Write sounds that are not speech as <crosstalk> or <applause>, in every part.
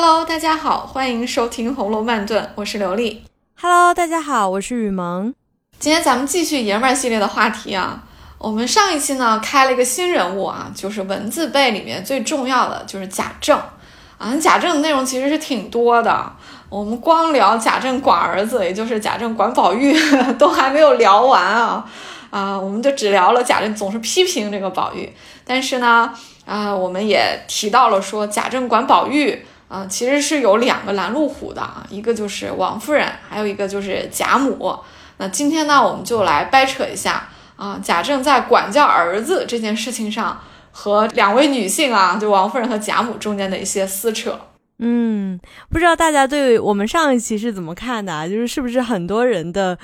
Hello，大家好，欢迎收听《红楼慢炖》，我是刘丽。Hello，大家好，我是雨萌。今天咱们继续爷们儿系列的话题啊。我们上一期呢开了一个新人物啊，就是文字辈里面最重要的就是贾政啊。贾政的内容其实是挺多的，我们光聊贾政管儿子，也就是贾政管宝玉，<laughs> 都还没有聊完啊啊，我们就只聊了贾政总是批评这个宝玉，但是呢啊，我们也提到了说贾政管宝玉啊，其实是有两个拦路虎的啊，一个就是王夫人，还有一个就是贾母。那今天呢，我们就来掰扯一下。啊，贾政在管教儿子这件事情上，和两位女性啊，就王夫人和贾母中间的一些撕扯。嗯，不知道大家对我们上一期是怎么看的啊？就是是不是很多人的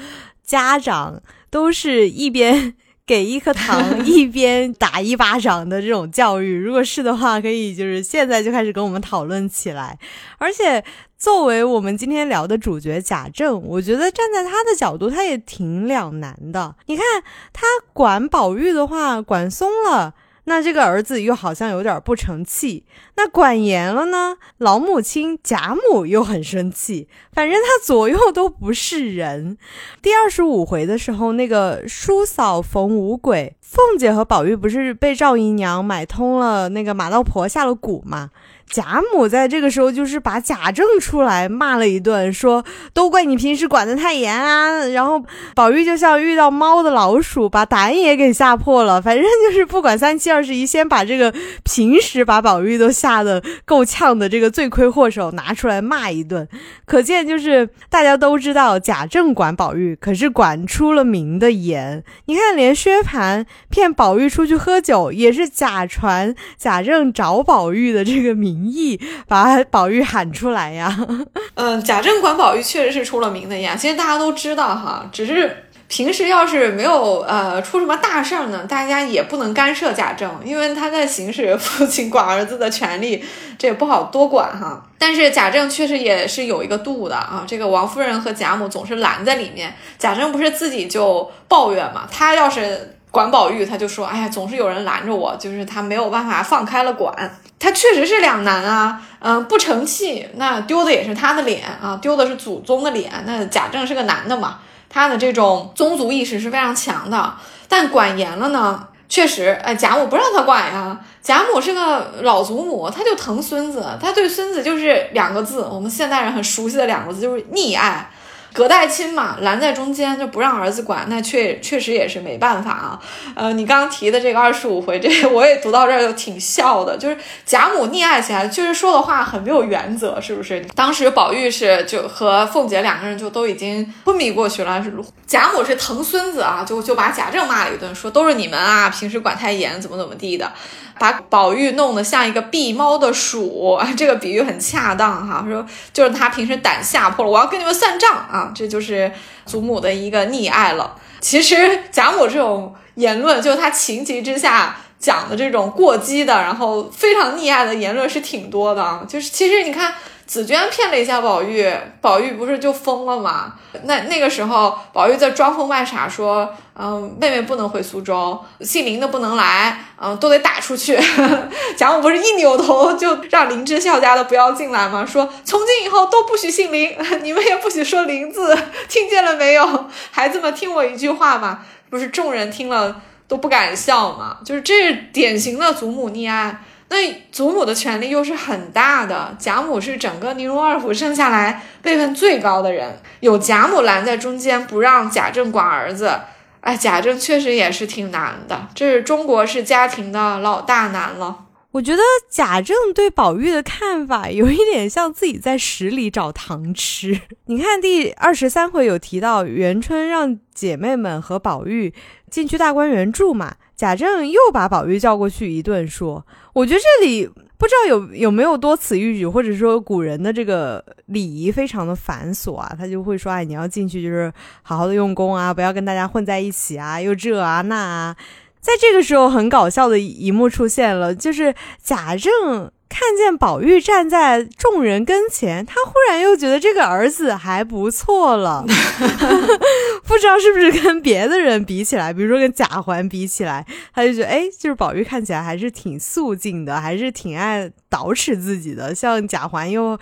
家长都是一边给一颗糖，一边打一巴掌的这种教育？如果是的话，可以就是现在就开始跟我们讨论起来，而且。作为我们今天聊的主角贾政，我觉得站在他的角度，他也挺两难的。你看他管宝玉的话，管松了，那这个儿子又好像有点不成器；那管严了呢，老母亲贾母又很生气。反正他左右都不是人。第二十五回的时候，那个叔嫂逢五鬼，凤姐和宝玉不是被赵姨娘买通了那个马道婆下了蛊吗？贾母在这个时候就是把贾政出来骂了一顿，说都怪你平时管得太严啊。然后宝玉就像遇到猫的老鼠，把胆也给吓破了。反正就是不管三七二十一，先把这个平时把宝玉都吓得够呛的这个罪魁祸首拿出来骂一顿。可见就是大家都知道贾政管宝玉可是管出了名的严。你看连薛蟠骗宝玉出去喝酒，也是假传贾政找宝玉的这个名。义把宝玉喊出来呀？<laughs> 嗯，贾政管宝玉确实是出了名的呀。其实大家都知道哈，只是平时要是没有呃出什么大事儿呢，大家也不能干涉贾政，因为他在行使父亲管儿子的权利，这也不好多管哈。但是贾政确实也是有一个度的啊。这个王夫人和贾母总是拦在里面，贾政不是自己就抱怨嘛？他要是。管宝玉，他就说：“哎呀，总是有人拦着我，就是他没有办法放开了管。他确实是两难啊，嗯，不成器，那丢的也是他的脸啊，丢的是祖宗的脸。那贾政是个男的嘛，他的这种宗族意识是非常强的。但管严了呢，确实，哎，贾母不让他管呀。贾母是个老祖母，他就疼孙子，他对孙子就是两个字，我们现代人很熟悉的两个字，就是溺爱。”隔代亲嘛，拦在中间就不让儿子管，那确确实也是没办法啊。呃，你刚提的这个二十五回，<laughs> 这我也读到这儿就挺笑的，就是贾母溺爱起来，确实说的话很没有原则，是不是？当时宝玉是就和凤姐两个人就都已经昏迷过去了，是贾母是疼孙子啊，就就把贾政骂了一顿，说都是你们啊，平时管太严，怎么怎么地的。把宝玉弄得像一个避猫的鼠，<laughs> 这个比喻很恰当哈。说就是他平时胆吓破了，我要跟你们算账啊！这就是祖母的一个溺爱了。其实贾母这种言论，就是他情急之下讲的这种过激的，然后非常溺爱的言论是挺多的啊。就是其实你看。紫娟骗了一下宝玉，宝玉不是就疯了吗？那那个时候，宝玉在装疯卖傻，说：“嗯，妹妹不能回苏州，姓林的不能来，嗯，都得打出去。<laughs> ”贾母不是一扭头就让林之孝家的不要进来吗？说从今以后都不许姓林，<laughs> 你们也不许说林字，听见了没有？孩子们听我一句话嘛。不是众人听了都不敢笑嘛？就是这是典型的祖母溺爱。那祖母的权力又是很大的，贾母是整个宁荣二府剩下来辈分最高的人，有贾母拦在中间不让贾政管儿子，哎，贾政确实也是挺难的，这是中国式家庭的老大难了。我觉得贾政对宝玉的看法有一点像自己在屎里找糖吃。<laughs> 你看第二十三回有提到元春让姐妹们和宝玉进去大观园住嘛。贾政又把宝玉叫过去一顿说：“我觉得这里不知道有有没有多此一举，或者说古人的这个礼仪非常的繁琐啊，他就会说：哎，你要进去就是好好的用功啊，不要跟大家混在一起啊，又这啊那啊。在这个时候，很搞笑的一幕出现了，就是贾政。”看见宝玉站在众人跟前，他忽然又觉得这个儿子还不错了，<laughs> 不知道是不是跟别的人比起来，比如说跟贾环比起来，他就觉得哎，就是宝玉看起来还是挺素净的，还是挺爱捯饬自己的。像贾环又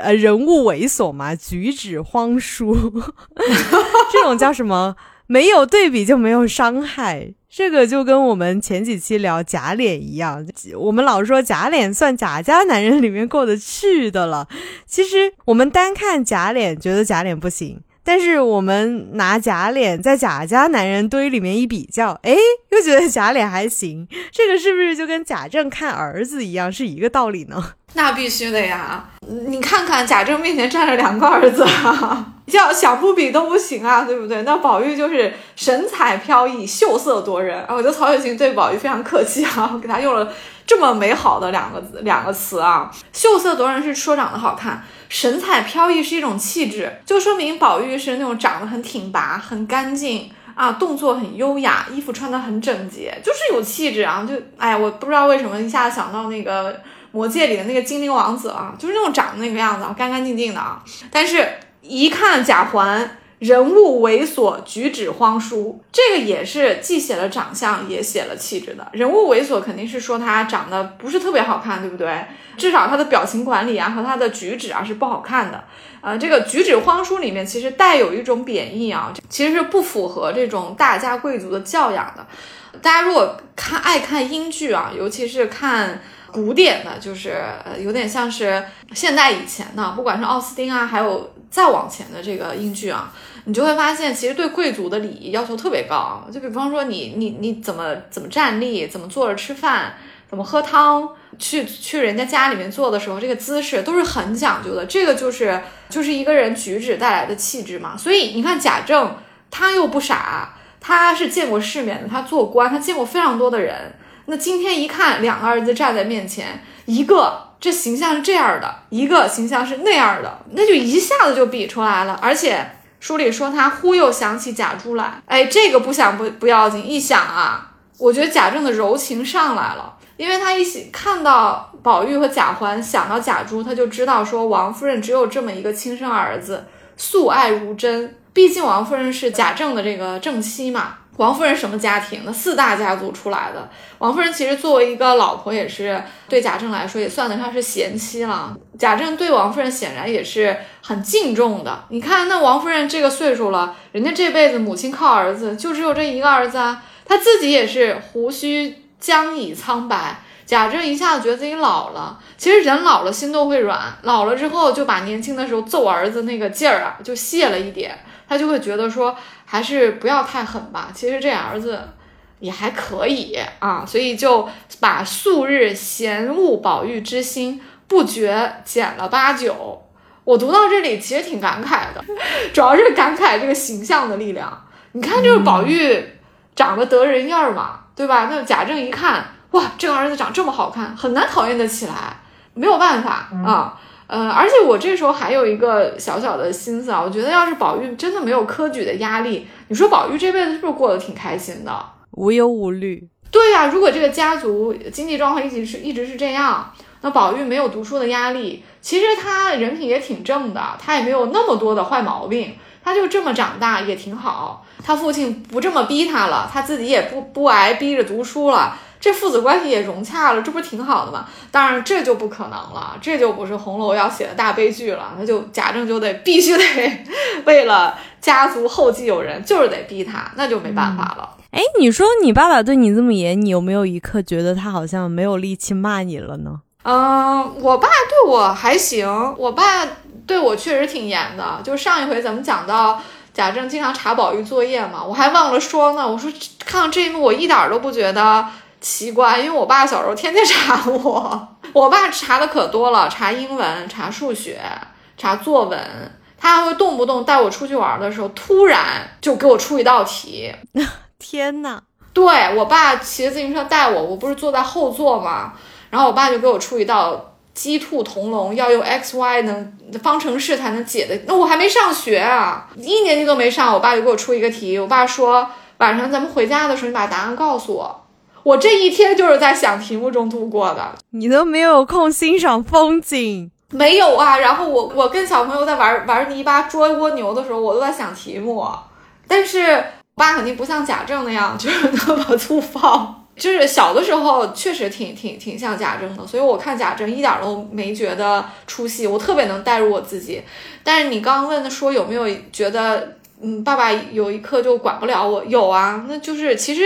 呃人物猥琐嘛，举止荒疏，<laughs> 这种叫什么？没有对比就没有伤害。这个就跟我们前几期聊假脸一样，我们老说假脸算假家男人里面过得去的了。其实我们单看假脸，觉得假脸不行。但是我们拿假脸在贾家男人堆里面一比较，哎，又觉得假脸还行。<laughs> 这个是不是就跟贾政看儿子一样，是一个道理呢？那必须的呀！你看看贾政面前站着两个儿子，<laughs> 要想不比都不行啊，对不对？那宝玉就是神采飘逸、秀色夺人啊！我觉得曹雪芹对宝玉非常客气啊，给他用了这么美好的两个字两个词啊。秀色多人是说长得好看。神采飘逸是一种气质，就说明宝玉是那种长得很挺拔、很干净啊，动作很优雅，衣服穿得很整洁，就是有气质啊。就哎，我不知道为什么一下子想到那个魔戒里的那个精灵王子啊，就是那种长得那个样子啊，干干净净的啊。但是，一看贾环。人物猥琐，举止荒疏，这个也是既写了长相，也写了气质的。人物猥琐肯定是说他长得不是特别好看，对不对？至少他的表情管理啊和他的举止啊是不好看的。呃，这个举止荒疏里面其实带有一种贬义啊，其实是不符合这种大家贵族的教养的。大家如果看爱看英剧啊，尤其是看古典的，就是呃有点像是现代以前的，不管是奥斯汀啊，还有。再往前的这个英剧啊，你就会发现，其实对贵族的礼仪要求特别高。就比方说，你你你怎么怎么站立，怎么坐着吃饭，怎么喝汤，去去人家家里面坐的时候，这个姿势都是很讲究的。这个就是就是一个人举止带来的气质嘛。所以你看贾政，他又不傻，他是见过世面的，他做官，他见过非常多的人。那今天一看，两个儿子站在面前，一个。这形象是这样的，一个形象是那样的，那就一下子就比出来了。而且书里说他忽悠想起贾珠来，哎，这个不想不不要紧，一想啊，我觉得贾政的柔情上来了，因为他一看到宝玉和贾环，想到贾珠，他就知道说王夫人只有这么一个亲生儿子，素爱如珍。毕竟王夫人是贾政的这个正妻嘛。王夫人什么家庭？那四大家族出来的。王夫人其实作为一个老婆，也是对贾政来说也算得上是贤妻了。贾政对王夫人显然也是很敬重的。你看，那王夫人这个岁数了，人家这辈子母亲靠儿子，就只有这一个儿子啊。她自己也是胡须将已苍白。贾政一下子觉得自己老了。其实人老了心都会软，老了之后就把年轻的时候揍儿子那个劲儿啊就泄了一点。他就会觉得说，还是不要太狠吧。其实这儿子也还可以啊，所以就把素日嫌恶宝玉之心不觉减了八九。我读到这里其实挺感慨的，主要是感慨这个形象的力量。你看，就是宝玉长得得人样嘛，对吧？那贾政一看，哇，这个儿子长这么好看，很难讨厌得起来，没有办法啊。呃，而且我这时候还有一个小小的心思啊，我觉得要是宝玉真的没有科举的压力，你说宝玉这辈子是不是过得挺开心的，无忧无虑？对呀，如果这个家族经济状况一直是一直是这样，那宝玉没有读书的压力，其实他人品也挺正的，他也没有那么多的坏毛病，他就这么长大也挺好。他父亲不这么逼他了，他自己也不不挨逼着读书了。这父子关系也融洽了，这不是挺好的吗？当然这就不可能了，这就不是红楼要写的大悲剧了。那就贾政就得必须得 <laughs> 为了家族后继有人，就是得逼他，那就没办法了。哎，你说你爸爸对你这么严，你有没有一刻觉得他好像没有力气骂你了呢？嗯，我爸对我还行，我爸对我确实挺严的。就上一回咱们讲到贾政经常查宝玉作业嘛，我还忘了说呢。我说看到这一幕，我一点都不觉得。奇怪，因为我爸小时候天天查我，<laughs> 我爸查的可多了，查英文、查数学、查作文，他还会动不动带我出去玩的时候，突然就给我出一道题。<laughs> 天呐，对我爸骑着自行车带我，我不是坐在后座嘛，然后我爸就给我出一道鸡兔同笼要用 x y 能方程式才能解的，那我还没上学啊，一年级都没上，我爸就给我出一个题，我爸说晚上咱们回家的时候，你把答案告诉我。我这一天就是在想题目中度过的，你都没有空欣赏风景，没有啊。然后我我跟小朋友在玩玩泥巴捉蜗牛的时候，我都在想题目，但是我爸肯定不像贾政那样，就是 <laughs> 那么粗暴。就是小的时候确实挺挺挺像贾政的，所以我看贾政一点都没觉得出戏，我特别能代入我自己。但是你刚刚问的说有没有觉得，嗯，爸爸有一刻就管不了我？有啊，那就是其实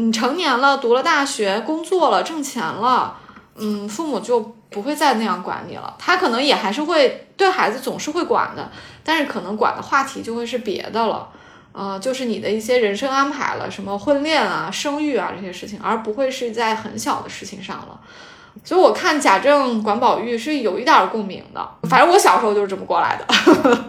你成年了，读了大学，工作了，挣钱了，嗯，父母就不会再那样管你了。他可能也还是会对孩子总是会管的，但是可能管的话题就会是别的了。呃，就是你的一些人生安排了，什么婚恋啊、生育啊这些事情，而不会是在很小的事情上了。所以我看贾政管宝玉是有一点共鸣的，反正我小时候就是这么过来的。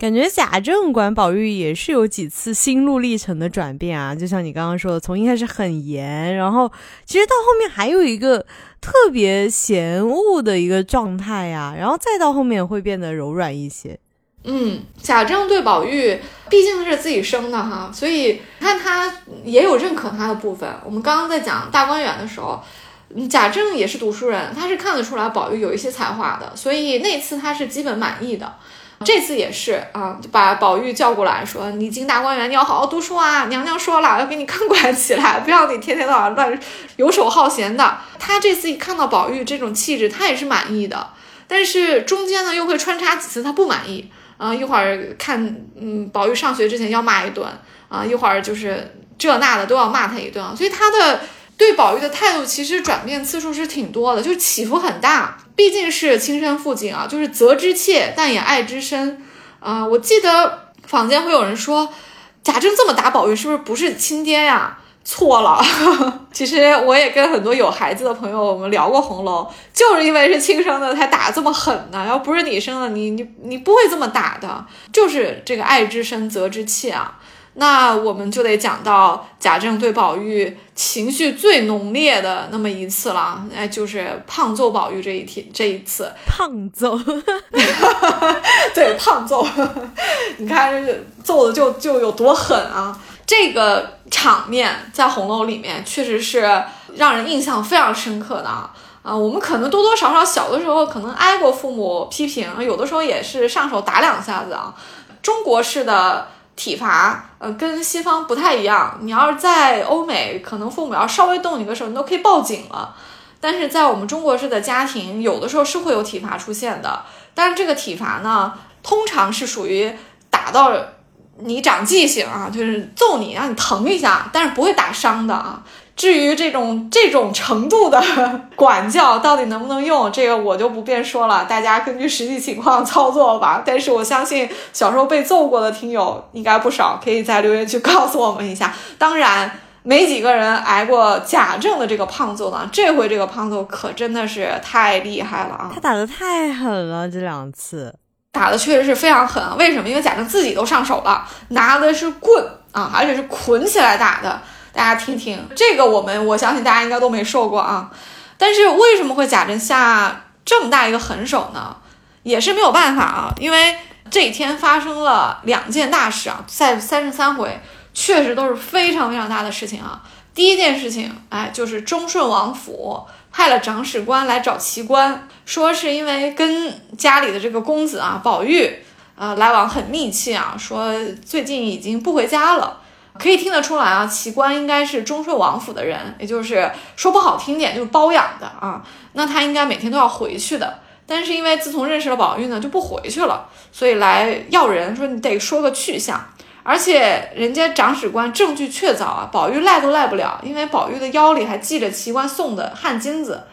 感觉贾政管宝玉也是有几次心路历程的转变啊，就像你刚刚说的，从一开始很严，然后其实到后面还有一个特别嫌恶的一个状态呀，然后再到后面会变得柔软一些。嗯，贾政对宝玉毕竟是自己生的哈，所以看他也有认可他的部分。我们刚刚在讲大观园的时候，贾政也是读书人，他是看得出来宝玉有一些才华的，所以那次他是基本满意的。这次也是啊，就把宝玉叫过来说：“你进大观园，你要好好读书啊！娘娘说了，要给你看管起来，不要你天天到晚乱游手好闲的。”他这次一看到宝玉这种气质，他也是满意的，但是中间呢又会穿插几次他不满意。啊，一会儿看，嗯，宝玉上学之前要骂一顿啊，一会儿就是这那的都要骂他一顿啊，所以他的对宝玉的态度其实转变次数是挺多的，就起伏很大。毕竟是亲生父亲啊，就是责之切，但也爱之深啊。我记得坊间会有人说，贾政这么打宝玉，是不是不是亲爹呀？错了，<laughs> 其实我也跟很多有孩子的朋友我们聊过《红楼》，就是因为是亲生的才打这么狠呢。要不是你生的，你你你不会这么打的。就是这个爱之深，责之切啊。那我们就得讲到贾政对宝玉情绪最浓烈的那么一次了，哎，就是胖揍宝玉这一天这一次。<laughs> 胖揍，对，胖揍。<laughs> 你看这揍的就就有多狠啊！这个场面在《红楼》里面确实是让人印象非常深刻的啊！啊，我们可能多多少少小的时候可能挨过父母批评，有的时候也是上手打两下子啊。中国式的体罚，呃，跟西方不太一样。你要是在欧美，可能父母要稍微动你个手，你都可以报警了。但是在我们中国式的家庭，有的时候是会有体罚出现的。但是这个体罚呢，通常是属于打到。你长记性啊，就是揍你，让你疼一下，但是不会打伤的啊。至于这种这种程度的管教到底能不能用，这个我就不便说了，大家根据实际情况操作吧。但是我相信小时候被揍过的听友应该不少，可以在留言区告诉我们一下。当然，没几个人挨过贾政的这个胖揍呢，这回这个胖揍可真的是太厉害了啊！他打的太狠了，这两次。打的确实是非常狠啊！为什么？因为贾政自己都上手了，拿的是棍啊，而且是捆起来打的。大家听听，这个我们我相信大家应该都没受过啊。但是为什么会贾珍下这么大一个狠手呢？也是没有办法啊，因为这一天发生了两件大事啊，在三十三回确实都是非常非常大的事情啊。第一件事情，哎，就是忠顺王府。派了长史官来找奇官，说是因为跟家里的这个公子啊宝玉，呃来往很密切啊，说最近已经不回家了，可以听得出来啊，奇官应该是忠顺王府的人，也就是说不好听点就是包养的啊，那他应该每天都要回去的，但是因为自从认识了宝玉呢就不回去了，所以来要人说你得说个去向。而且人家长史官证据确凿啊，宝玉赖都赖不了，因为宝玉的腰里还系着奇官送的汗金子。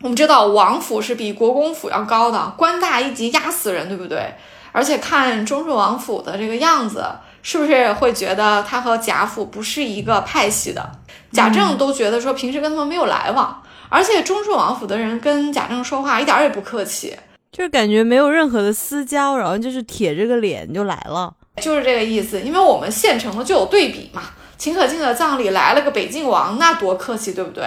我们知道王府是比国公府要高的，官大一级压死人，对不对？而且看忠顺王府的这个样子，是不是会觉得他和贾府不是一个派系的？贾政都觉得说平时跟他们没有来往，而且忠顺王府的人跟贾政说话一点也不客气，就是感觉没有任何的私交，然后就是铁着个脸就来了。就是这个意思，因为我们现成的就有对比嘛。秦可卿的葬礼来了个北静王，那多客气，对不对？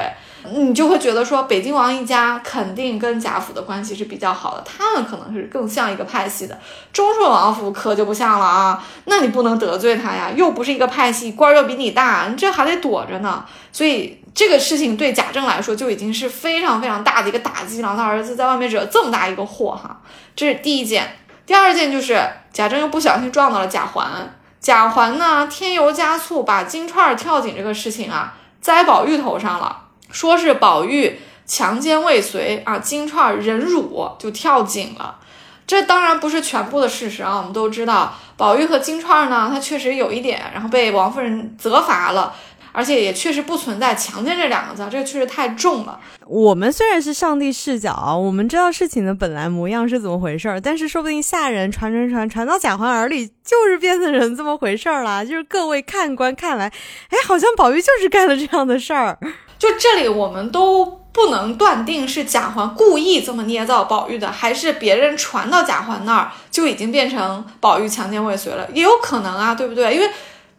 你就会觉得说，北京王一家肯定跟贾府的关系是比较好的，他们可能是更像一个派系的。忠顺王府可就不像了啊，那你不能得罪他呀，又不是一个派系，官又比你大，你这还得躲着呢。所以这个事情对贾政来说就已经是非常非常大的一个打击了。他儿子在外面惹这么大一个祸哈，这是第一件。第二件就是贾政又不小心撞到了贾环。贾环呢添油加醋，把金钏跳井这个事情啊栽宝玉头上了，说是宝玉强奸未遂啊，金钏忍辱就跳井了。这当然不是全部的事实啊，我们都知道，宝玉和金钏呢，他确实有一点，然后被王夫人责罚了。而且也确实不存在强奸这两个字，这个确实太重了。我们虽然是上帝视角啊，我们知道事情的本来模样是怎么回事儿，但是说不定下人传传传传到贾环耳里，就是变成这么回事儿了。就是各位看官看来，哎，好像宝玉就是干了这样的事儿。就这里，我们都不能断定是贾环故意这么捏造宝玉的，还是别人传到贾环那儿就已经变成宝玉强奸未遂了，也有可能啊，对不对？因为。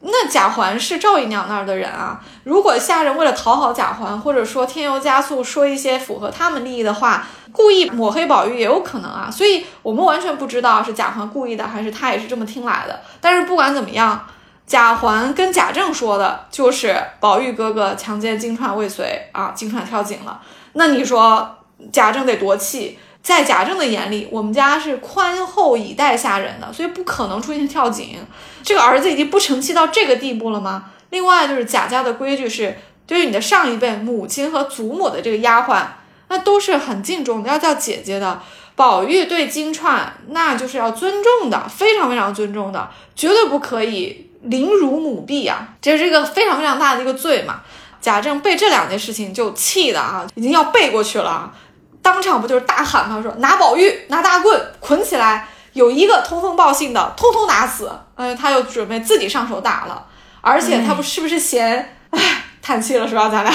那贾环是赵姨娘那儿的人啊，如果下人为了讨好贾环，或者说添油加醋说一些符合他们利益的话，故意抹黑宝玉也有可能啊。所以我们完全不知道是贾环故意的，还是他也是这么听来的。但是不管怎么样，贾环跟贾政说的就是宝玉哥哥强奸金钏未遂啊，金钏跳井了。那你说贾政得多气？在贾政的眼里，我们家是宽厚以待下人的，所以不可能出现跳井。这个儿子已经不成器到这个地步了吗？另外就是贾家的规矩是，对于你的上一辈母亲和祖母的这个丫鬟，那都是很敬重，要叫姐姐的。宝玉对金钏，那就是要尊重的，非常非常尊重的，绝对不可以凌辱母婢啊！这是一个非常非常大的一个罪嘛。贾政被这两件事情就气的啊，已经要背过去了。当场不就是大喊吗？说拿宝玉，拿大棍捆起来，有一个通风报信的，通通打死。嗯，他又准备自己上手打了，而且他不是不是嫌，唉，叹气了是吧？咱俩，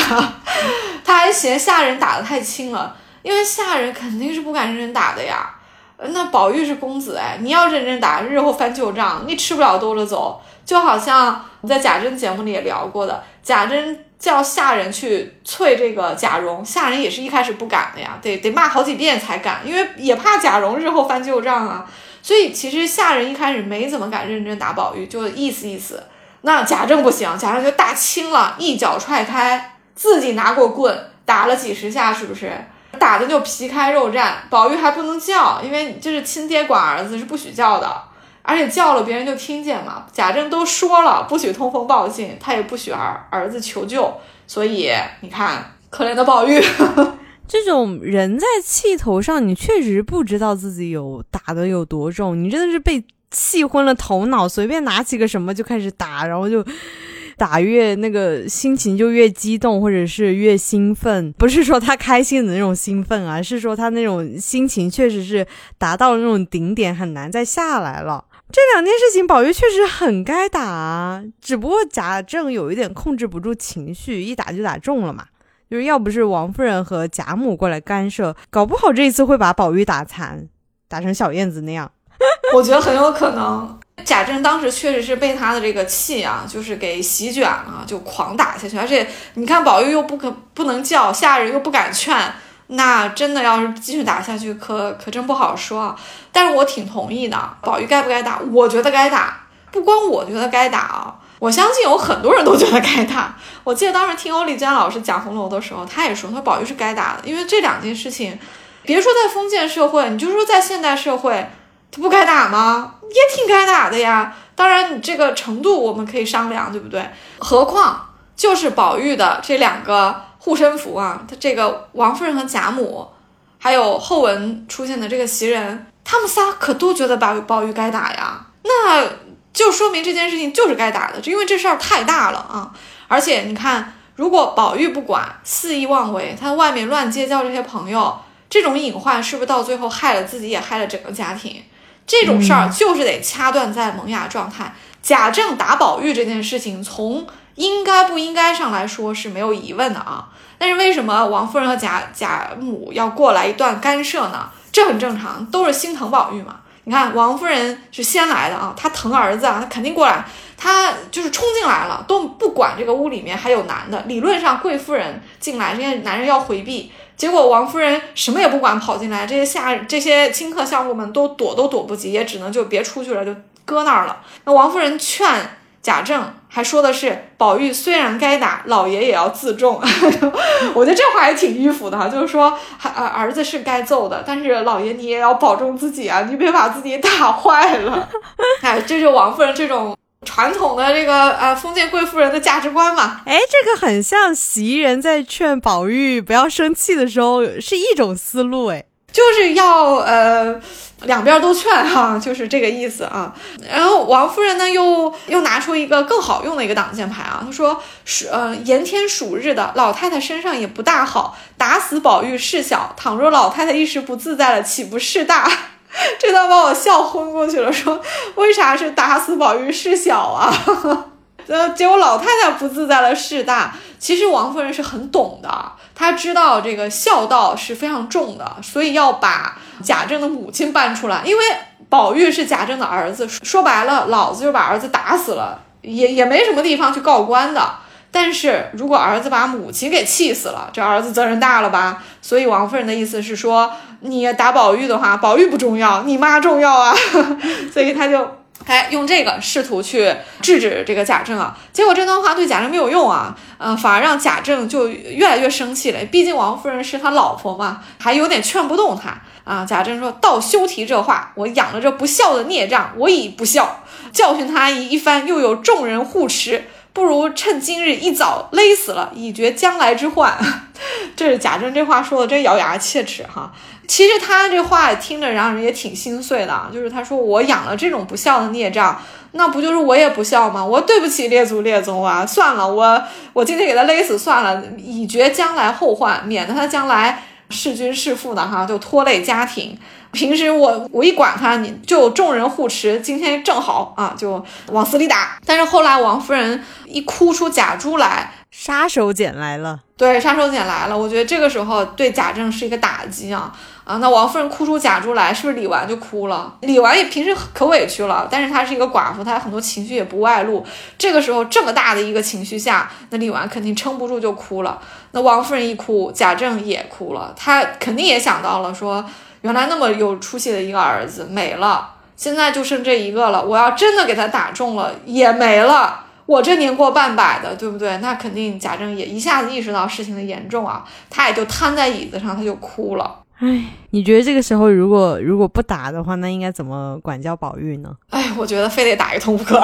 他还嫌下人打的太轻了，因为下人肯定是不敢认真打的呀。那宝玉是公子哎，你要认真打，日后翻旧账，你吃不了兜着走。就好像你在贾珍节目里也聊过的，贾珍。叫下人去催这个贾蓉，下人也是一开始不敢的呀，得得骂好几遍才敢，因为也怕贾蓉日后翻旧账啊。所以其实下人一开始没怎么敢认真打宝玉，就意思意思。那贾政不行，贾政就大清了，一脚踹开，自己拿过棍打了几十下，是不是？打的就皮开肉绽。宝玉还不能叫，因为这是亲爹管儿子，是不许叫的。而且叫了别人就听见嘛，贾政都说了不许通风报信，他也不许儿儿子求救，所以你看可怜的宝玉，<laughs> 这种人在气头上，你确实不知道自己有打的有多重，你真的是被气昏了头脑，随便拿起个什么就开始打，然后就打越那个心情就越激动，或者是越兴奋，不是说他开心的那种兴奋啊，是说他那种心情确实是达到了那种顶点，很难再下来了。这两件事情，宝玉确实很该打，只不过贾政有一点控制不住情绪，一打就打中了嘛。就是要不是王夫人和贾母过来干涉，搞不好这一次会把宝玉打残，打成小燕子那样。<laughs> 我觉得很有可能，贾政当时确实是被他的这个气啊，就是给席卷了，就狂打下去。而且你看，宝玉又不可不能叫，下人又不敢劝。那真的要是继续打下去，可可真不好说啊。但是我挺同意的，宝玉该不该打？我觉得该打，不光我觉得该打啊，我相信有很多人都觉得该打。我记得当时听欧丽娟老师讲红楼的时候，他也说，他说宝玉是该打的，因为这两件事情，别说在封建社会，你就说在现代社会，他不该打吗？也挺该打的呀。当然，你这个程度我们可以商量，对不对？何况就是宝玉的这两个。护身符啊，他这个王夫人和贾母，还有后文出现的这个袭人，他们仨可都觉得宝宝玉该打呀，那就说明这件事情就是该打的，就因为这事儿太大了啊！而且你看，如果宝玉不管，肆意妄为，他外面乱结交这些朋友，这种隐患是不是到最后害了自己，也害了整个家庭？这种事儿就是得掐断在萌芽状态。贾政打宝玉这件事情，从应该不应该上来说是没有疑问的啊，但是为什么王夫人和贾贾母要过来一段干涉呢？这很正常，都是心疼宝玉嘛。你看王夫人是先来的啊，她疼儿子啊，她肯定过来，她就是冲进来了，都不管这个屋里面还有男的。理论上贵夫人进来，这些男人要回避，结果王夫人什么也不管跑进来，这些下这些亲客相妇们都躲都躲不及，也只能就别出去了，就搁那儿了。那王夫人劝。贾政还说的是，宝玉虽然该打，老爷也要自重。<laughs> 我觉得这话也挺迂腐的哈，就是说，儿儿子是该揍的，但是老爷你也要保重自己啊，你别把自己打坏了。<laughs> 哎，这就王夫人这种传统的这个呃封建贵妇人的价值观嘛。哎，这个很像袭人在劝宝玉不要生气的时候是一种思路，哎，就是要呃。两边都劝哈，就是这个意思啊。然后王夫人呢，又又拿出一个更好用的一个挡箭牌啊。她说：“暑呃炎天暑日的，老太太身上也不大好，打死宝玉事小。倘若老太太一时不自在了，岂不事大？” <laughs> 这段把我笑昏过去了。说为啥是打死宝玉事小啊？呃，结果老太太不自在了，事大。其实王夫人是很懂的，她知道这个孝道是非常重的，所以要把。贾政的母亲搬出来，因为宝玉是贾政的儿子，说白了，老子就把儿子打死了，也也没什么地方去告官的。但是如果儿子把母亲给气死了，这儿子责任大了吧？所以王夫人的意思是说，你打宝玉的话，宝玉不重要，你妈重要啊。<laughs> 所以他就哎用这个试图去制止这个贾政啊。结果这段话对贾政没有用啊，呃，反而让贾政就越来越生气了。毕竟王夫人是他老婆嘛，还有点劝不动他。啊！贾政说道：“休提这话，我养了这不孝的孽障，我已不孝，教训他一一番，又有众人护持，不如趁今日一早勒死了，以绝将来之患。<laughs> ”这是贾政这话说的，真咬牙切齿哈。其实他这话听着让人也挺心碎的，就是他说我养了这种不孝的孽障，那不就是我也不孝吗？我对不起列祖列宗啊！算了，我我今天给他勒死算了，以绝将来后患，免得他将来。弑君弑父的哈，就拖累家庭。平时我我一管他，你就众人护持。今天正好啊，就往死里打。但是后来王夫人一哭出假珠来，杀手锏来了。对，杀手锏来了。我觉得这个时候对贾政是一个打击啊啊！那王夫人哭出假珠来，是不是李纨就哭了？李纨也平时可委屈了，但是她是一个寡妇，她很多情绪也不外露。这个时候这么大的一个情绪下，那李纨肯定撑不住就哭了。那王夫人一哭，贾政也哭了。他肯定也想到了，说原来那么有出息的一个儿子没了，现在就剩这一个了。我要真的给他打中了，也没了。我这年过半百的，对不对？那肯定贾政也一下子意识到事情的严重啊，他也就瘫在椅子上，他就哭了。哎，你觉得这个时候如果如果不打的话，那应该怎么管教宝玉呢？哎，我觉得非得打一通不可。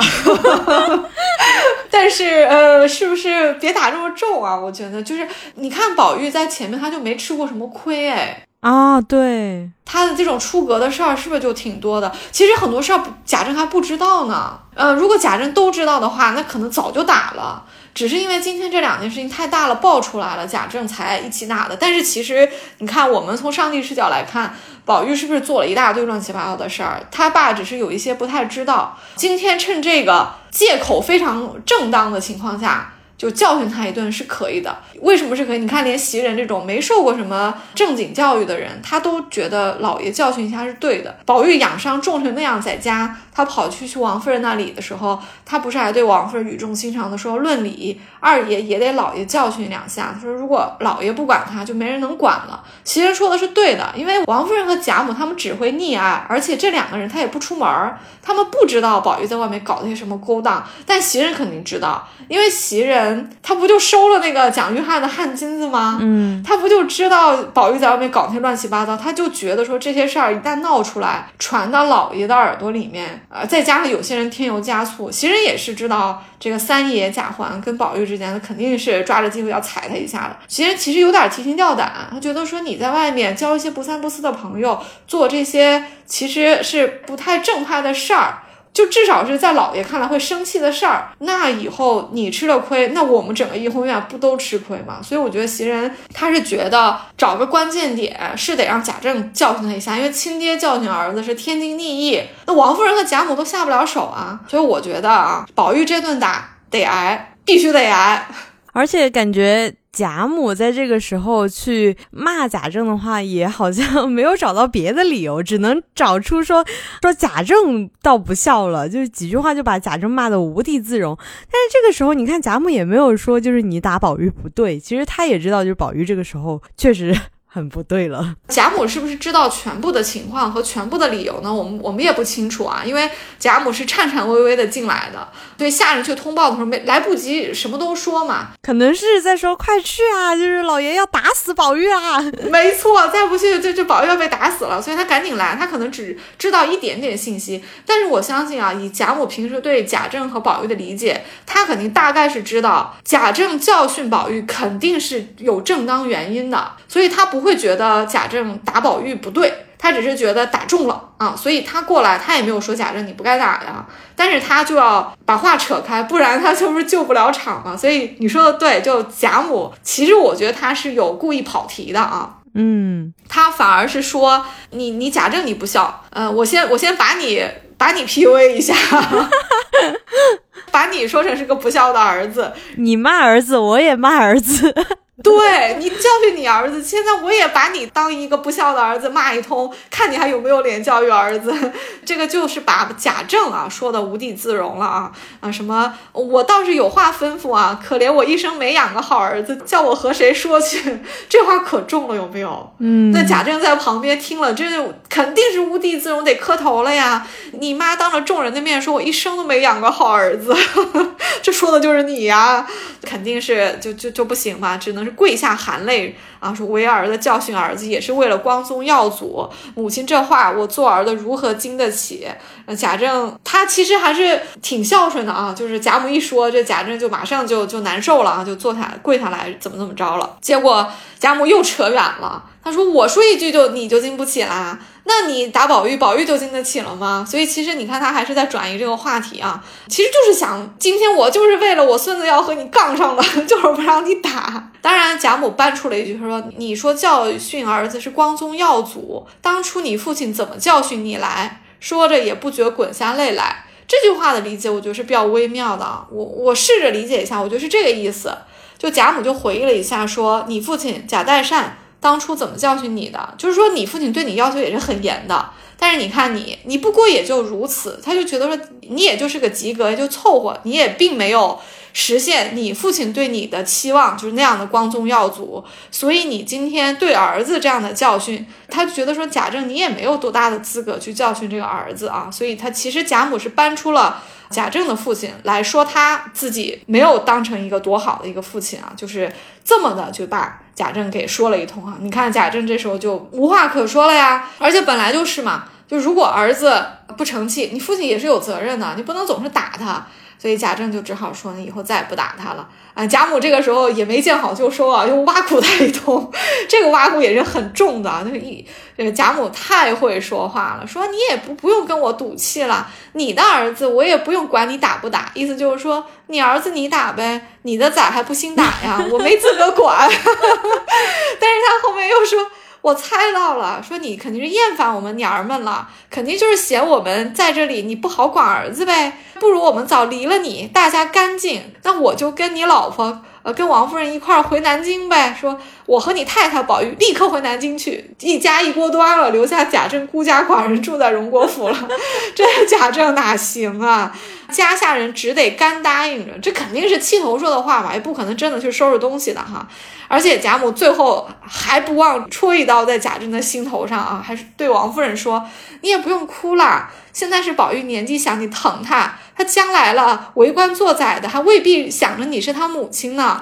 <laughs> 但是，呃，是不是别打这么重啊？我觉得就是，你看宝玉在前面他就没吃过什么亏，哎，啊，对，他的这种出格的事儿是不是就挺多的？其实很多事儿贾政还不知道呢。呃，如果贾政都知道的话，那可能早就打了。只是因为今天这两件事情太大了，爆出来了，贾政才一起打的。但是其实你看，我们从上帝视角来看，宝玉是不是做了一大堆乱七八糟的事儿？他爸只是有一些不太知道。今天趁这个借口非常正当的情况下。就教训他一顿是可以的，为什么是可以？你看，连袭人这种没受过什么正经教育的人，他都觉得老爷教训一下是对的。宝玉养伤重成那样，在家他跑去去王夫人那里的时候，他不是还对王夫人语重心长的说：“论理，二爷也得老爷教训两下。”他说：“如果老爷不管他，就没人能管了。”袭人说的是对的，因为王夫人和贾母他们只会溺爱，而且这两个人他也不出门儿，他们不知道宝玉在外面搞那些什么勾当。但袭人肯定知道，因为袭人人。他不就收了那个蒋玉菡的汗金子吗？嗯，他不就知道宝玉在外面搞那些乱七八糟，他就觉得说这些事儿一旦闹出来，传到老爷的耳朵里面，呃，再加上有些人添油加醋，袭人也是知道这个三爷贾环跟宝玉之间的肯定是抓着机会要踩他一下的。袭人其实有点提心吊胆，他觉得说你在外面交一些不三不四的朋友，做这些其实是不太正派的事儿。就至少是在老爷看来会生气的事儿，那以后你吃了亏，那我们整个怡红院不都吃亏吗？所以我觉得袭人他是觉得找个关键点是得让贾政教训他一下，因为亲爹教训儿子是天经地义，那王夫人和贾母都下不了手啊。所以我觉得啊，宝玉这顿打得挨，必须得挨，而且感觉。贾母在这个时候去骂贾政的话，也好像没有找到别的理由，只能找出说说贾政倒不孝了，就是几句话就把贾政骂得无地自容。但是这个时候，你看贾母也没有说就是你打宝玉不对，其实他也知道就是宝玉这个时候确实很不对了。<laughs> 贾母是不是知道全部的情况和全部的理由呢？我们我们也不清楚啊，因为贾母是颤颤巍巍的进来的，对下人去通报的时候没来不及什么都说嘛，可能是在说快去啊，就是老爷要打死宝玉啊。<laughs> 没错，再不去就就宝玉要被打死了，所以他赶紧来，他可能只知道一点点信息，但是我相信啊，以贾母平时对贾政和宝玉的理解，他肯定大概是知道贾政教训宝玉肯定是有正当原因的，所以他不会觉得贾政打宝玉不对，他只是觉得打中了啊，所以他过来他也没有说贾政你不该打呀，但是他就要把话扯开，不然他就是救不了场嘛。所以你说的对，就贾母，其实我觉得他是有故意跑题的啊。嗯，他反而是说你你贾政你不孝，呃，我先我先把你把你 PUA 一下，<laughs> 把你说成是个不孝的儿子，你骂儿子，我也骂儿子。<laughs> 对你教训你儿子，现在我也把你当一个不孝的儿子骂一通，看你还有没有脸教育儿子。这个就是把贾政啊说的无地自容了啊啊什么，我倒是有话吩咐啊，可怜我一生没养个好儿子，叫我和谁说去？<laughs> 这话可重了，有没有？嗯，那贾政在旁边听了，这肯定是无地自容，得磕头了呀。你你妈当着众人的面说，我一生都没养过好儿子，<laughs> 这说的就是你呀，肯定是就就就不行嘛，只能是。跪下含泪啊，说为儿子教训儿子，也是为了光宗耀祖。母亲这话，我做儿子如何经得起？贾政他其实还是挺孝顺的啊，就是贾母一说，这贾政就马上就就难受了啊，就坐下跪下来，怎么怎么着了。结果贾母又扯远了，他说我说一句就你就经不起啦。那你打宝玉，宝玉就经得起了吗？所以其实你看，他还是在转移这个话题啊。其实就是想，今天我就是为了我孙子要和你杠上的，<laughs> 就是不让你打。当然，贾母搬出了一句，他说：“你说教训儿子是光宗耀祖，当初你父亲怎么教训你来？”说着也不觉滚下泪来。这句话的理解，我觉得是比较微妙的。我我试着理解一下，我觉得是这个意思。就贾母就回忆了一下，说：“你父亲贾代善。”当初怎么教训你的？就是说，你父亲对你要求也是很严的。但是你看你，你不过也就如此。他就觉得说，你也就是个及格，就凑合。你也并没有实现你父亲对你的期望，就是那样的光宗耀祖。所以你今天对儿子这样的教训，他觉得说，贾政你也没有多大的资格去教训这个儿子啊。所以他其实贾母是搬出了。贾政的父亲来说，他自己没有当成一个多好的一个父亲啊，就是这么的就把贾政给说了一通啊。你看贾政这时候就无话可说了呀，而且本来就是嘛，就如果儿子不成器，你父亲也是有责任的，你不能总是打他。所以贾政就只好说，那以后再也不打他了。啊，贾母这个时候也没见好就收啊，又挖苦他一通。这个挖苦也是很重的，就是一这个贾母太会说话了，说你也不不用跟我赌气了，你的儿子我也不用管你打不打，意思就是说你儿子你打呗，你的崽还不兴打呀，我没资格管。<laughs> 但是他后面又说。我猜到了，说你肯定是厌烦我们娘儿们了，肯定就是嫌我们在这里你不好管儿子呗，不如我们早离了你，大家干净，那我就跟你老婆。呃，跟王夫人一块儿回南京呗。说我和你太太宝玉立刻回南京去，一家一锅端了，留下贾政孤家寡人住在荣国府了。<laughs> 这贾政哪行啊？家下人只得干答应着。这肯定是气头说的话吧？也不可能真的去收拾东西的哈。而且贾母最后还不忘戳一刀在贾珍的心头上啊，还是对王夫人说：“你也不用哭啦。”现在是宝玉年纪小，你疼他，他将来了为官做宰的，还未必想着你是他母亲呢。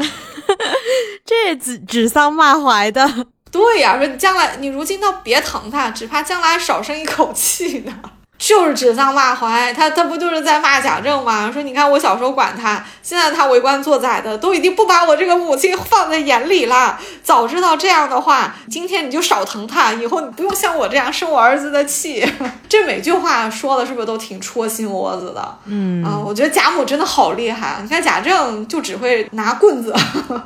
<laughs> 这指指桑骂槐的，对呀，说你将来，你如今倒别疼他，只怕将来少生一口气呢。就是指桑骂槐，他他不就是在骂贾政吗？说你看我小时候管他，现在他为官做宰的，都已经不把我这个母亲放在眼里了。早知道这样的话，今天你就少疼他，以后你不用像我这样生我儿子的气。<laughs> 这每句话说的是不是都挺戳心窝子的？嗯啊，我觉得贾母真的好厉害。你看贾政就只会拿棍子，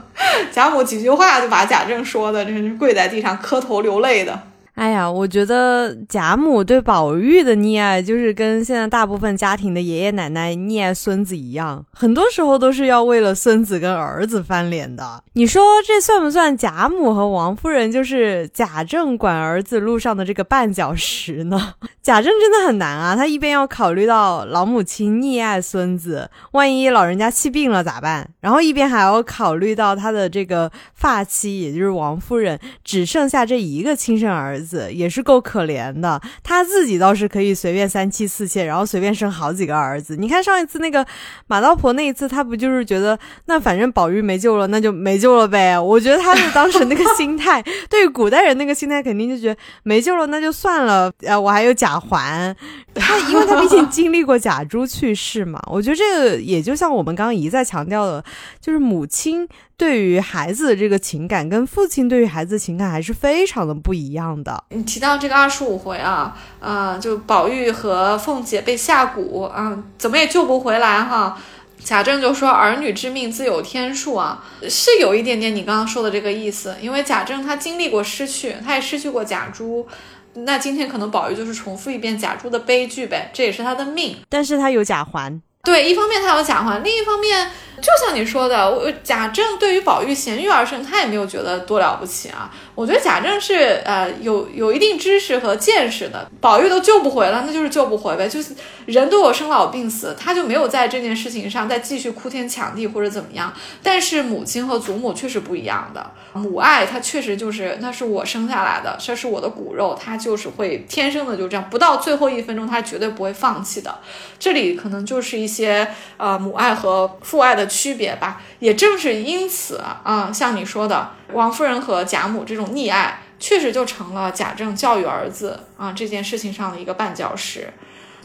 <laughs> 贾母几句话就把贾政说的真是跪在地上磕头流泪的。哎呀，我觉得贾母对宝玉的溺爱，就是跟现在大部分家庭的爷爷奶奶溺爱孙子一样，很多时候都是要为了孙子跟儿子翻脸的。你说这算不算贾母和王夫人就是贾政管儿子路上的这个绊脚石呢？<laughs> 贾政真的很难啊，他一边要考虑到老母亲溺爱孙子，万一老人家气病了咋办？然后一边还要考虑到他的这个发妻，也就是王夫人，只剩下这一个亲生儿子。子也是够可怜的，他自己倒是可以随便三妻四妾，然后随便生好几个儿子。你看上一次那个马道婆那一次，他不就是觉得那反正宝玉没救了，那就没救了呗？我觉得他的当时那个心态，对于古代人那个心态，肯定就觉得没救了，那就算了。呃，我还有贾环，他因为他毕竟经历过贾珠去世嘛。我觉得这个也就像我们刚刚一再强调的，就是母亲。对于孩子的这个情感，跟父亲对于孩子的情感还是非常的不一样的。你提到这个二十五回啊，呃，就宝玉和凤姐被下蛊啊，怎么也救不回来哈。贾政就说：“儿女之命自有天数啊，是有一点点你刚刚说的这个意思。因为贾政他经历过失去，他也失去过贾珠，那今天可能宝玉就是重复一遍贾珠的悲剧呗，这也是他的命。但是他有贾环。”对，一方面他有贾环，另一方面，就像你说的，我贾政对于宝玉贤育而生，他也没有觉得多了不起啊。我觉得贾政是呃有有一定知识和见识的，宝玉都救不回了，那就是救不回呗，就是人都有生老病死，他就没有在这件事情上再继续哭天抢地或者怎么样。但是母亲和祖母确实不一样的，母爱它确实就是那是我生下来的，这是我的骨肉，它就是会天生的就这样，不到最后一分钟，她绝对不会放弃的。这里可能就是一些呃母爱和父爱的区别吧。也正是因此啊，像你说的。王夫人和贾母这种溺爱，确实就成了贾政教育儿子啊这件事情上的一个绊脚石。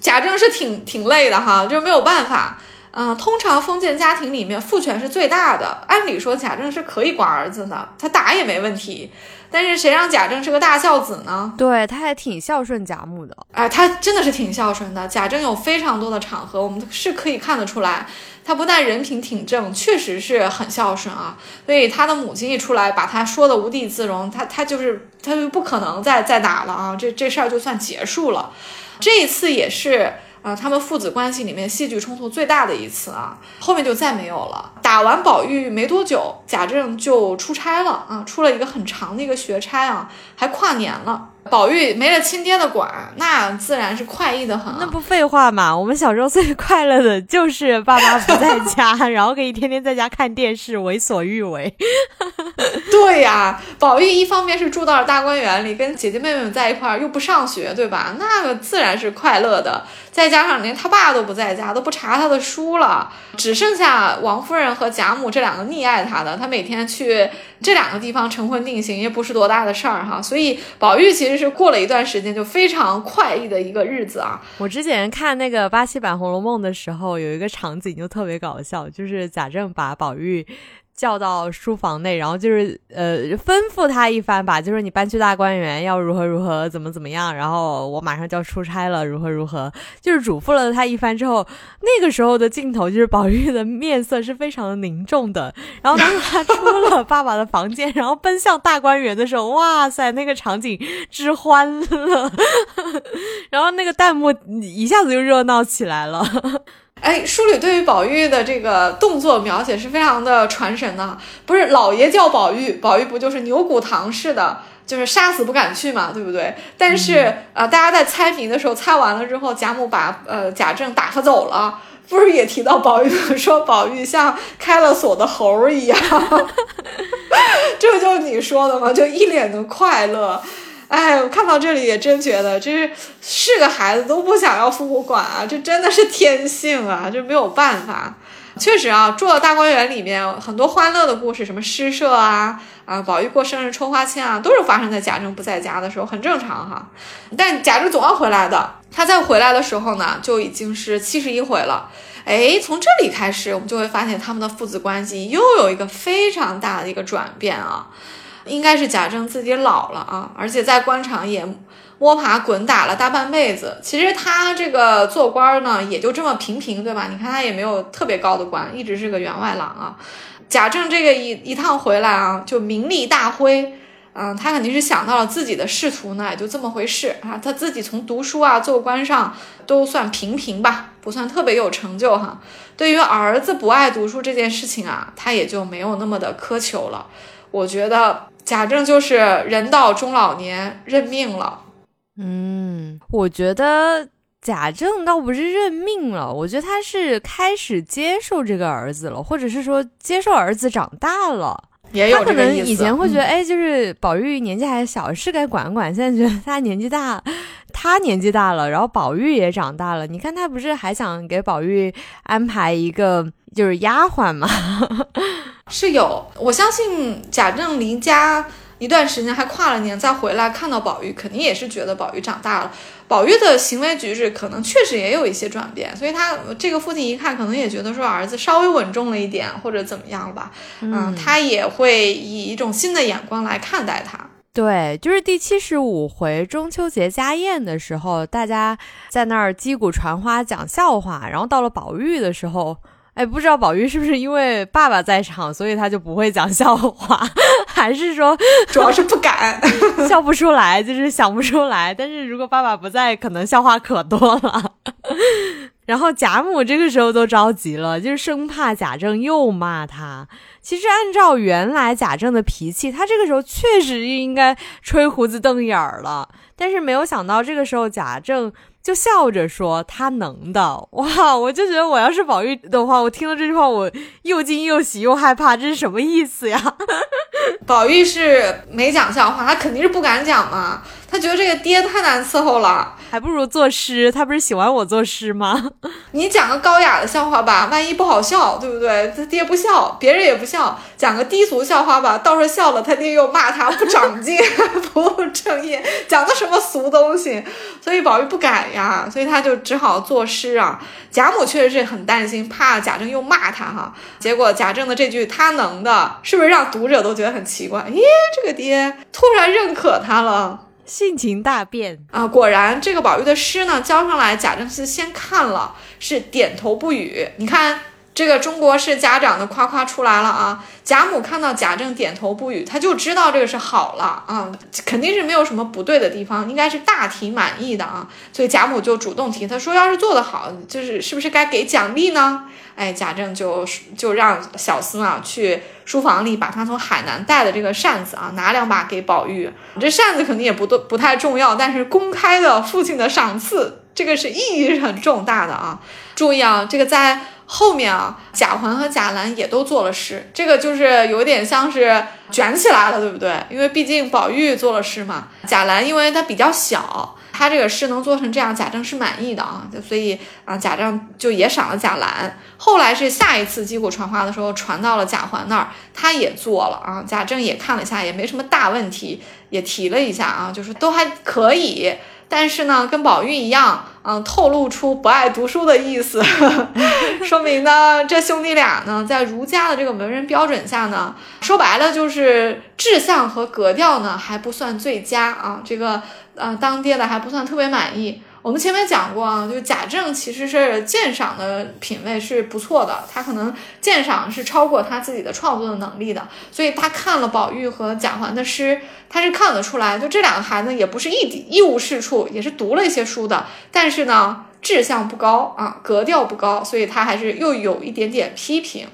贾政是挺挺累的哈，就没有办法。嗯，通常封建家庭里面父权是最大的，按理说贾政是可以管儿子的，他打也没问题。但是谁让贾政是个大孝子呢？对，他还挺孝顺贾母的。哎，他真的是挺孝顺的。贾政有非常多的场合，我们是可以看得出来。他不但人品挺正，确实是很孝顺啊。所以他的母亲一出来，把他说的无地自容，他他就是他就不可能再再打了啊。这这事儿就算结束了。这一次也是啊，他们父子关系里面戏剧冲突最大的一次啊。后面就再没有了。打完宝玉没多久，贾政就出差了啊，出了一个很长的一个学差啊，还跨年了。宝玉没了亲爹的管，那自然是快意的很。那不废话嘛？我们小时候最快乐的就是爸妈不在家，<laughs> 然后可以天天在家看电视，为所欲为。<laughs> 对呀，宝玉一方面是住到了大观园里，跟姐姐妹妹们在一块儿，又不上学，对吧？那个自然是快乐的。再加上连他爸都不在家，都不查他的书了，只剩下王夫人和贾母这两个溺爱他的，他每天去这两个地方成婚定型，也不是多大的事儿哈。所以宝玉其实是过了一段时间就非常快意的一个日子啊。我之前看那个八七版《红楼梦》的时候，有一个场景就特别搞笑，就是贾政把宝玉。叫到书房内，然后就是呃吩咐他一番吧，就是你搬去大观园要如何如何，怎么怎么样，然后我马上就要出差了，如何如何，就是嘱咐了他一番之后，那个时候的镜头就是宝玉的面色是非常的凝重的，然后当他出了爸爸的房间，然后奔向大观园的时候，哇塞，那个场景之欢乐，<laughs> 然后那个弹幕一下子就热闹起来了。<laughs> 哎，书里对于宝玉的这个动作描写是非常的传神的。不是老爷叫宝玉，宝玉不就是牛骨堂似的，就是杀死不敢去嘛，对不对？但是呃，大家在猜谜的时候猜完了之后，贾母把呃贾政打发走了，不是也提到宝玉 <laughs> 说宝玉像开了锁的猴一样，<laughs> 这不就是你说的吗？就一脸的快乐。哎，我看到这里也真觉得，这是是个孩子都不想要父母管啊，这真的是天性啊，这没有办法。确实啊，住到大观园里面，很多欢乐的故事，什么诗社啊，啊，宝玉过生日抽花签啊，都是发生在贾政不在家的时候，很正常哈。但贾政总要回来的，他在回来的时候呢，就已经是七十一回了。哎，从这里开始，我们就会发现他们的父子关系又有一个非常大的一个转变啊。应该是贾政自己老了啊，而且在官场也摸爬滚打了大半辈子。其实他这个做官呢，也就这么平平，对吧？你看他也没有特别高的官，一直是个员外郎啊。贾政这个一一趟回来啊，就名利大灰，嗯，他肯定是想到了自己的仕途呢，也就这么回事啊。他自己从读书啊、做官上都算平平吧，不算特别有成就哈。对于儿子不爱读书这件事情啊，他也就没有那么的苛求了。我觉得贾政就是人到中老年认命了。嗯，我觉得贾政倒不是认命了，我觉得他是开始接受这个儿子了，或者是说接受儿子长大了。也有他可能以前会觉得，哎，就是宝玉年纪还小，是该管管。现在觉得他年纪大，他年纪大了，然后宝玉也长大了。你看他不是还想给宝玉安排一个就是丫鬟吗？<laughs> 是有，我相信贾政离家。一段时间还跨了年再回来看到宝玉，肯定也是觉得宝玉长大了。宝玉的行为举止可能确实也有一些转变，所以他这个父亲一看，可能也觉得说儿子稍微稳重了一点，或者怎么样吧。嗯，他也会以一种新的眼光来看待他。对，就是第七十五回中秋节家宴的时候，大家在那儿击鼓传花讲笑话，然后到了宝玉的时候。哎，不知道宝玉是不是因为爸爸在场，所以他就不会讲笑话，还是说 <laughs> 主要是不敢 <laughs> 笑不出来，就是想不出来。但是如果爸爸不在，可能笑话可多了。然后贾母这个时候都着急了，就是生怕贾政又骂他。其实按照原来贾政的脾气，他这个时候确实应该吹胡子瞪眼儿了。但是没有想到这个时候贾政。就笑着说他能的 <laughs> 哇！我就觉得我要是宝玉的话，我听了这句话，我又惊又喜又害怕，这是什么意思呀？<laughs> 宝玉是没讲笑话，他肯定是不敢讲嘛。他觉得这个爹太难伺候了，还不如作诗。他不是喜欢我作诗吗？<laughs> 你讲个高雅的笑话吧，万一不好笑，对不对？他爹不笑，别人也不笑。讲个低俗笑话吧，到时候笑了，他爹又骂他不长进、<laughs> 不务正业，讲的什么俗东西。所以宝玉不敢呀，所以他就只好作诗啊。贾母确实是很担心，怕贾政又骂他哈。结果贾政的这句“他能的”，是不是让读者都觉得很奇怪？咦，这个爹突然认可他了。性情大变啊！果然，这个宝玉的诗呢交上来，贾政是先看了，是点头不语。你看，这个中国式家长的夸夸出来了啊！贾母看到贾政点头不语，他就知道这个是好了啊，肯定是没有什么不对的地方，应该是大体满意的啊。所以贾母就主动提，他说要是做得好，就是是不是该给奖励呢？哎，贾政就就让小厮啊去书房里把他从海南带的这个扇子啊拿两把给宝玉。这扇子肯定也不都不太重要，但是公开的父亲的赏赐，这个是意义是很重大的啊。注意啊，这个在后面啊，贾环和贾兰也都做了诗，这个就是有点像是卷起来了，对不对？因为毕竟宝玉做了诗嘛，贾兰因为他比较小。他这个诗能做成这样，贾政是满意的啊，所以啊，贾政就也赏了贾兰。后来是下一次击鼓传花的时候，传到了贾环那儿，他也做了啊，贾政也看了一下，也没什么大问题，也提了一下啊，就是都还可以。但是呢，跟宝玉一样，嗯，透露出不爱读书的意思，说明呢，这兄弟俩呢，在儒家的这个文人标准下呢，说白了就是志向和格调呢还不算最佳啊，这个呃当爹的还不算特别满意。我们前面讲过啊，就贾政其实是鉴赏的品味是不错的，他可能鉴赏是超过他自己的创作的能力的，所以他看了宝玉和贾环的诗，他是看得出来，就这两个孩子也不是一一无是处，也是读了一些书的，但是呢，志向不高啊，格调不高，所以他还是又有一点点批评。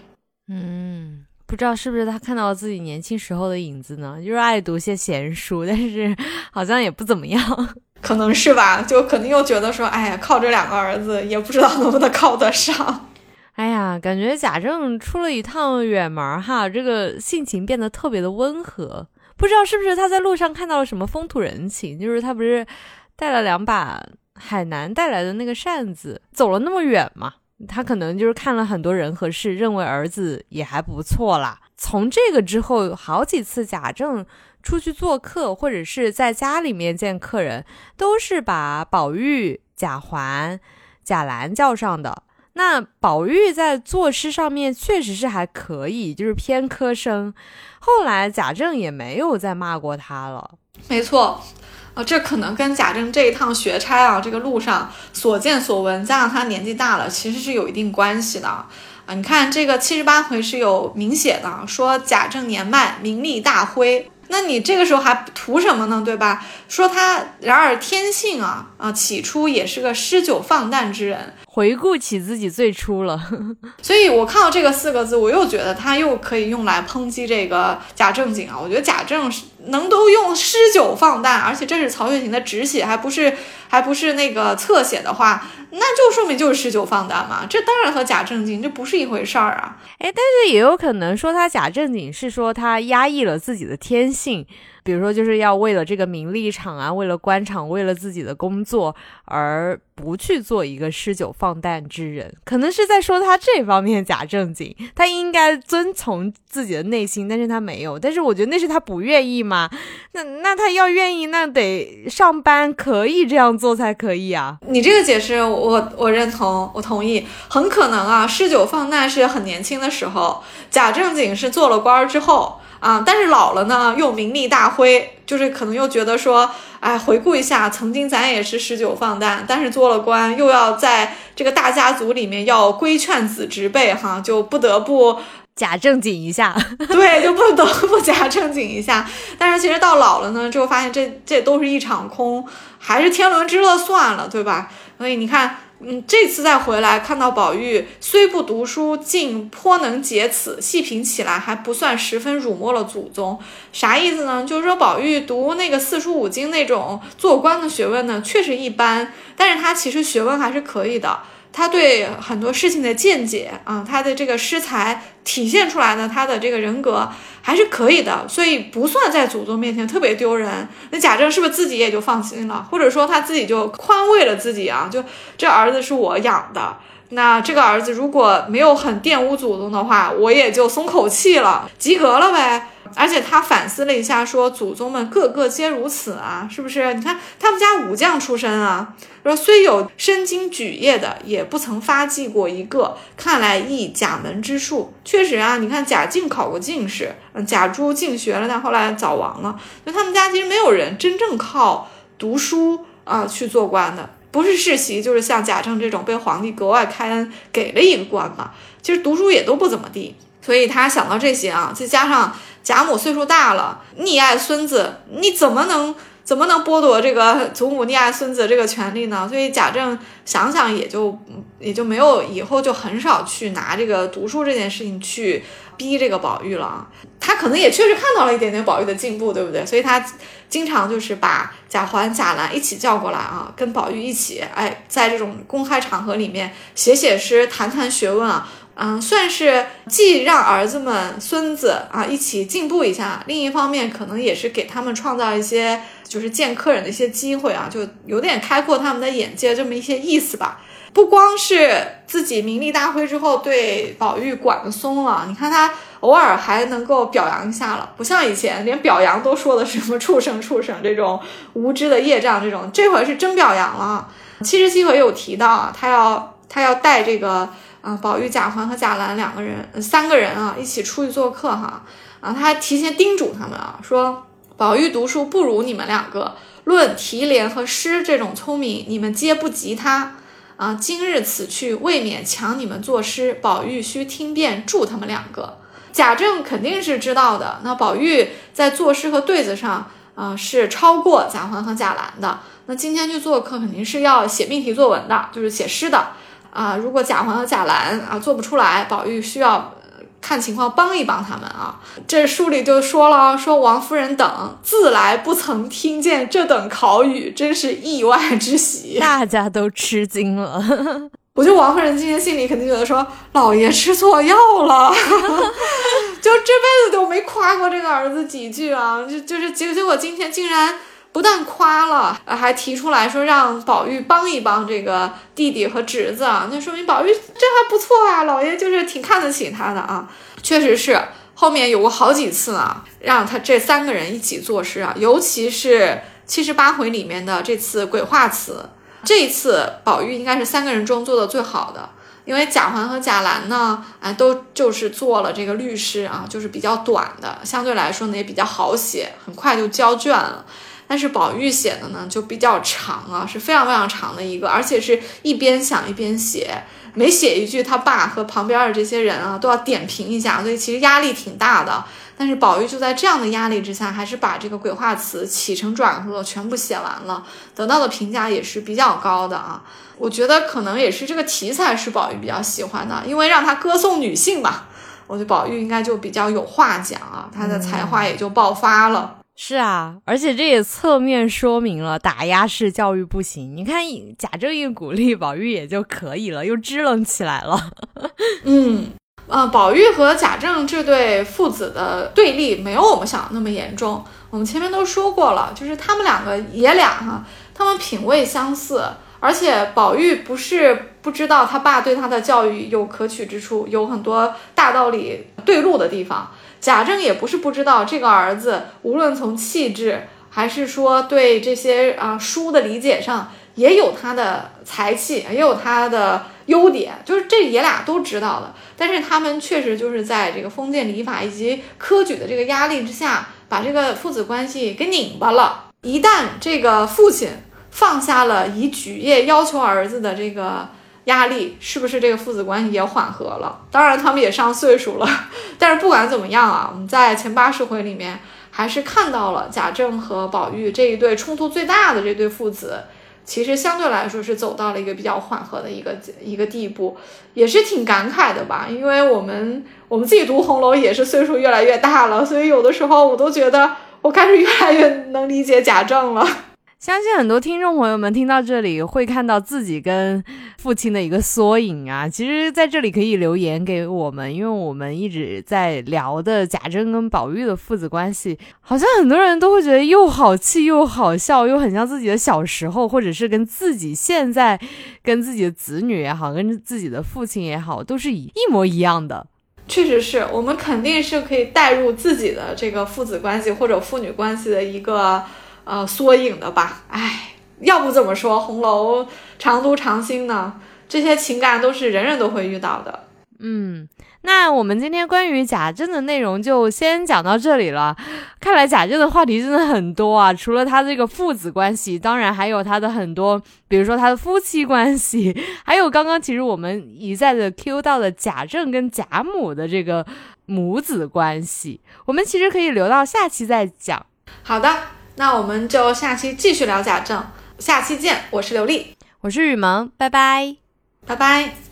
嗯，不知道是不是他看到了自己年轻时候的影子呢？就是爱读些闲书，但是好像也不怎么样。可能是吧，就肯定又觉得说，哎呀，靠这两个儿子也不知道能不能靠得上。哎呀，感觉贾政出了一趟远门哈，这个性情变得特别的温和。不知道是不是他在路上看到了什么风土人情，就是他不是带了两把海南带来的那个扇子，走了那么远嘛，他可能就是看了很多人和事，认为儿子也还不错啦。从这个之后，好几次贾政。出去做客，或者是在家里面见客人，都是把宝玉、贾环、贾兰叫上的。那宝玉在作诗上面确实是还可以，就是偏科生。后来贾政也没有再骂过他了。没错，啊，这可能跟贾政这一趟学差啊，这个路上所见所闻，加上他年纪大了，其实是有一定关系的啊。你看这个七十八回是有明写的，说贾政年迈，名利大灰。那你这个时候还图什么呢？对吧？说他然而天性啊啊，起初也是个诗酒放诞之人。回顾起自己最初了，<laughs> 所以我看到这个四个字，我又觉得他又可以用来抨击这个贾正经啊。我觉得贾政能都用诗酒放大，而且这是曹雪芹的直写，还不是还不是那个侧写的话，那就说明就是诗酒放大嘛。这当然和假正经这不是一回事儿啊。哎，但是也有可能说他假正经是说他压抑了自己的天性。比如说，就是要为了这个名利场啊，为了官场，为了自己的工作，而不去做一个诗酒放诞之人，可能是在说他这方面假正经，他应该遵从自己的内心，但是他没有。但是我觉得那是他不愿意嘛，那那他要愿意，那得上班可以这样做才可以啊。你这个解释，我我认同，我同意。很可能啊，诗酒放诞是很年轻的时候，假正经是做了官之后。啊，但是老了呢，又名利大灰，就是可能又觉得说，哎，回顾一下，曾经咱也是十九放诞，但是做了官，又要在这个大家族里面要规劝子侄辈，哈，就不得不假正经一下，<laughs> <laughs> 对，就不得不假正经一下。但是其实到老了呢，就发现这这都是一场空，还是天伦之乐算了，对吧？所以你看。嗯，这次再回来看到宝玉虽不读书，竟颇能解此，细品起来还不算十分辱没了祖宗。啥意思呢？就是说宝玉读那个四书五经那种做官的学问呢，确实一般，但是他其实学问还是可以的。他对很多事情的见解啊，他的这个诗才体现出来呢他的这个人格还是可以的，所以不算在祖宗面前特别丢人。那贾政是不是自己也就放心了，或者说他自己就宽慰了自己啊？就这儿子是我养的，那这个儿子如果没有很玷污祖宗的话，我也就松口气了，及格了呗。而且他反思了一下，说祖宗们个个皆如此啊，是不是？你看他们家武将出身啊，说虽有身经举业的，也不曾发迹过一个。看来亦贾门之术，确实啊。你看贾敬考过进士，嗯，贾珠进学了，但后来早亡了。就他们家其实没有人真正靠读书啊去做官的，不是世袭，就是像贾政这种被皇帝格外开恩给了一个官嘛。其实读书也都不怎么地，所以他想到这些啊，再加上。贾母岁数大了，溺爱孙子，你怎么能怎么能剥夺这个 <laughs> 祖母溺爱孙子这个权利呢？所以贾政想想也就也就没有以后就很少去拿这个读书这件事情去逼这个宝玉了。他可能也确实看到了一点点宝玉的进步，对不对？所以他经常就是把贾环、贾兰一起叫过来啊，跟宝玉一起，哎，在这种公开场合里面写写诗、谈谈学问啊。嗯，算是既让儿子们、孙子啊一起进步一下，另一方面可能也是给他们创造一些就是见客人的一些机会啊，就有点开阔他们的眼界这么一些意思吧。不光是自己名利大会之后对宝玉管的松了，你看他偶尔还能够表扬一下了，不像以前连表扬都说的什么畜生畜生这种无知的业障这种，这回是真表扬了。七十七回有提到啊，他要他要带这个。啊，宝玉、贾环和贾兰两个人，三个人啊，一起出去做客哈。啊，他还提前叮嘱他们啊，说宝玉读书不如你们两个，论提联和诗这种聪明，你们皆不及他。啊，今日此去，未免抢你们作诗，宝玉须听便助他们两个。贾政肯定是知道的，那宝玉在作诗和对子上啊，是超过贾环和贾兰的。那今天去做客，肯定是要写命题作文的，就是写诗的。啊，如果贾环和贾兰啊做不出来，宝玉需要看情况帮一帮他们啊。这书里就说了，说王夫人等自来不曾听见这等考语，真是意外之喜，大家都吃惊了。<laughs> 我觉得王夫人今天心里肯定觉得说，老爷吃错药了，<laughs> 就这辈子都没夸过这个儿子几句啊，就就是结结果今天竟然。不但夸了，还提出来说让宝玉帮一帮这个弟弟和侄子啊，那说明宝玉这还不错啊，老爷就是挺看得起他的啊。确实是，后面有过好几次啊，让他这三个人一起作诗啊，尤其是七十八回里面的这次鬼话词，这一次宝玉应该是三个人中做的最好的，因为贾环和贾兰呢，哎，都就是做了这个律诗啊，就是比较短的，相对来说呢也比较好写，很快就交卷了。但是宝玉写的呢就比较长啊，是非常非常长的一个，而且是一边想一边写，每写一句，他爸和旁边的这些人啊都要点评一下，所以其实压力挺大的。但是宝玉就在这样的压力之下，还是把这个鬼话词起承转合全部写完了，得到的评价也是比较高的啊。我觉得可能也是这个题材是宝玉比较喜欢的，因为让他歌颂女性嘛，我觉得宝玉应该就比较有话讲啊，他的才华也就爆发了。是啊，而且这也侧面说明了打压式教育不行。你看贾政一鼓励，宝玉也就可以了，又支棱起来了。<laughs> 嗯。呃，宝玉和贾政这对父子的对立没有我们想的那么严重。我们前面都说过了，就是他们两个爷俩哈，他们品味相似，而且宝玉不是不知道他爸对他的教育有可取之处，有很多大道理对路的地方。贾政也不是不知道这个儿子，无论从气质还是说对这些啊书的理解上，也有他的才气，也有他的。优点就是这爷俩都知道的，但是他们确实就是在这个封建礼法以及科举的这个压力之下，把这个父子关系给拧巴了。一旦这个父亲放下了以举业要求儿子的这个压力，是不是这个父子关系也缓和了？当然，他们也上岁数了。但是不管怎么样啊，我们在前八十回里面还是看到了贾政和宝玉这一对冲突最大的这对父子。其实相对来说是走到了一个比较缓和的一个一个地步，也是挺感慨的吧。因为我们我们自己读《红楼》也是岁数越来越大了，所以有的时候我都觉得我开始越来越能理解贾政了。相信很多听众朋友们听到这里会看到自己跟父亲的一个缩影啊！其实，在这里可以留言给我们，因为我们一直在聊的贾政跟宝玉的父子关系，好像很多人都会觉得又好气又好笑，又很像自己的小时候，或者是跟自己现在跟自己的子女也好，跟自己的父亲也好，都是一一模一样的。确实是我们肯定是可以带入自己的这个父子关系或者父女关系的一个。呃，缩影的吧，哎，要不怎么说红楼常读常新呢？这些情感都是人人都会遇到的。嗯，那我们今天关于贾政的内容就先讲到这里了。看来贾政的话题真的很多啊，除了他这个父子关系，当然还有他的很多，比如说他的夫妻关系，<laughs> 还有刚刚其实我们一再的 Q 到的贾政跟贾母的这个母子关系，我们其实可以留到下期再讲。好的。那我们就下期继续聊假证，下期见。我是刘丽，我是雨萌，拜拜，拜拜。